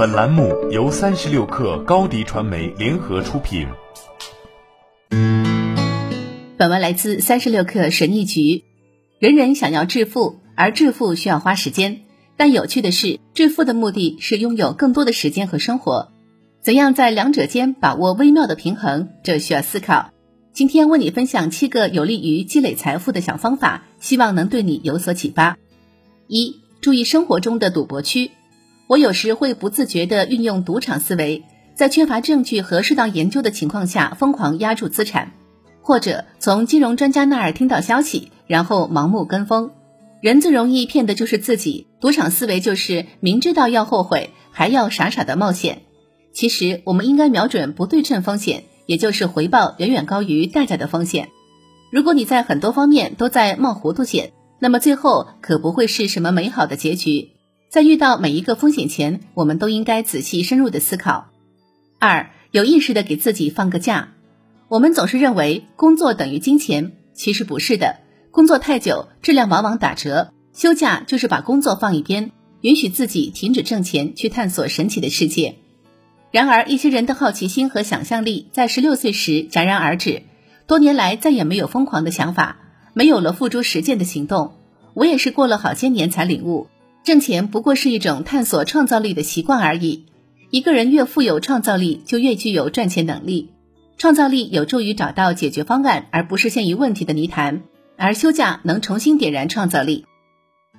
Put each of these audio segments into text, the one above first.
本栏目由三十六氪高低传媒联合出品。本文来自三十六氪神秘局。人人想要致富，而致富需要花时间。但有趣的是，致富的目的是拥有更多的时间和生活。怎样在两者间把握微妙的平衡，这需要思考。今天为你分享七个有利于积累财富的小方法，希望能对你有所启发。一、注意生活中的赌博区。我有时会不自觉地运用赌场思维，在缺乏证据和适当研究的情况下疯狂压注资产，或者从金融专家那儿听到消息，然后盲目跟风。人最容易骗的就是自己，赌场思维就是明知道要后悔，还要傻傻的冒险。其实我们应该瞄准不对称风险，也就是回报远远高于代价的风险。如果你在很多方面都在冒糊涂险，那么最后可不会是什么美好的结局。在遇到每一个风险前，我们都应该仔细深入的思考。二，有意识的给自己放个假。我们总是认为工作等于金钱，其实不是的。工作太久，质量往往打折。休假就是把工作放一边，允许自己停止挣钱，去探索神奇的世界。然而，一些人的好奇心和想象力在十六岁时戛然而止，多年来再也没有疯狂的想法，没有了付诸实践的行动。我也是过了好些年才领悟。挣钱不过是一种探索创造力的习惯而已。一个人越富有创造力，就越具有赚钱能力。创造力有助于找到解决方案，而不是陷于问题的泥潭。而休假能重新点燃创造力。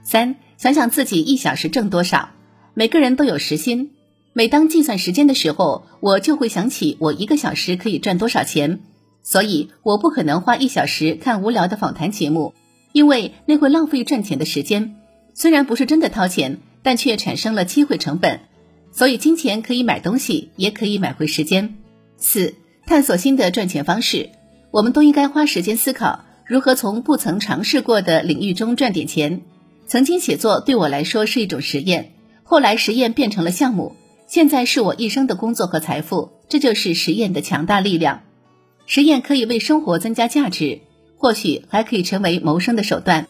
三，想想自己一小时挣多少。每个人都有时薪。每当计算时间的时候，我就会想起我一个小时可以赚多少钱。所以，我不可能花一小时看无聊的访谈节目，因为那会浪费赚钱的时间。虽然不是真的掏钱，但却产生了机会成本。所以，金钱可以买东西，也可以买回时间。四、探索新的赚钱方式。我们都应该花时间思考如何从不曾尝试过的领域中赚点钱。曾经写作对我来说是一种实验，后来实验变成了项目，现在是我一生的工作和财富。这就是实验的强大力量。实验可以为生活增加价值，或许还可以成为谋生的手段。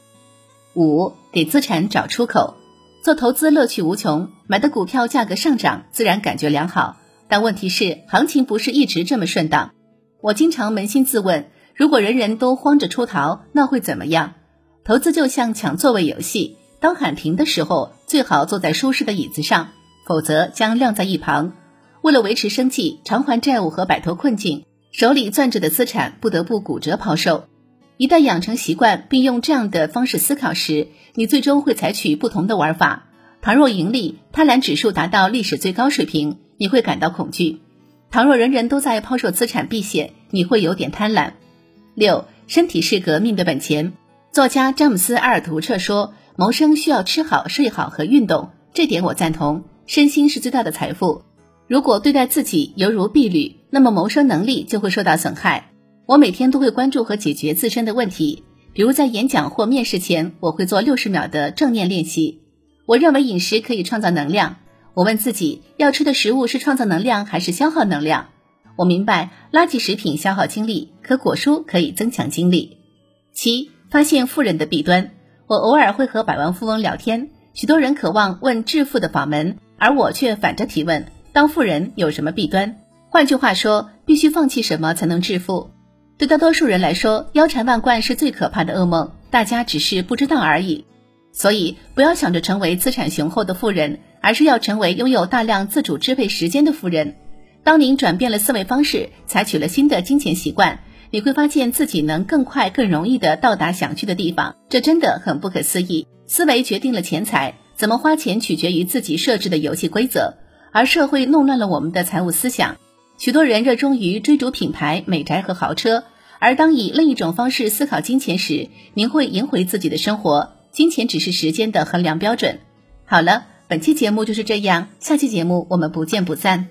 五。给资产找出口，做投资乐趣无穷，买的股票价格上涨，自然感觉良好。但问题是，行情不是一直这么顺当。我经常扪心自问：如果人人都慌着出逃，那会怎么样？投资就像抢座位游戏，当喊停的时候，最好坐在舒适的椅子上，否则将晾在一旁。为了维持生计、偿还债务和摆脱困境，手里攥着的资产不得不骨折抛售。一旦养成习惯，并用这样的方式思考时，你最终会采取不同的玩法。倘若盈利贪婪指数达到历史最高水平，你会感到恐惧；倘若人人都在抛售资产避险，你会有点贪婪。六，身体是革命的本钱。作家詹姆斯·阿尔图彻说：“谋生需要吃好、睡好和运动。”这点我赞同。身心是最大的财富。如果对待自己犹如婢女，那么谋生能力就会受到损害。我每天都会关注和解决自身的问题，比如在演讲或面试前，我会做六十秒的正念练习。我认为饮食可以创造能量。我问自己要吃的食物是创造能量还是消耗能量？我明白垃圾食品消耗精力，可果蔬可以增强精力。七，发现富人的弊端。我偶尔会和百万富翁聊天，许多人渴望问致富的法门，而我却反着提问：当富人有什么弊端？换句话说，必须放弃什么才能致富？对大多数人来说，腰缠万贯是最可怕的噩梦，大家只是不知道而已。所以，不要想着成为资产雄厚的富人，而是要成为拥有大量自主支配时间的富人。当您转变了思维方式，采取了新的金钱习惯，你会发现自己能更快、更容易地到达想去的地方。这真的很不可思议。思维决定了钱财，怎么花钱取决于自己设置的游戏规则，而社会弄乱了我们的财务思想。许多人热衷于追逐品牌、美宅和豪车，而当以另一种方式思考金钱时，您会赢回自己的生活。金钱只是时间的衡量标准。好了，本期节目就是这样，下期节目我们不见不散。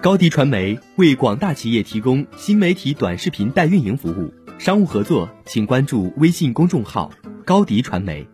高迪传媒为广大企业提供新媒体短视频代运营服务，商务合作请关注微信公众号高迪传媒。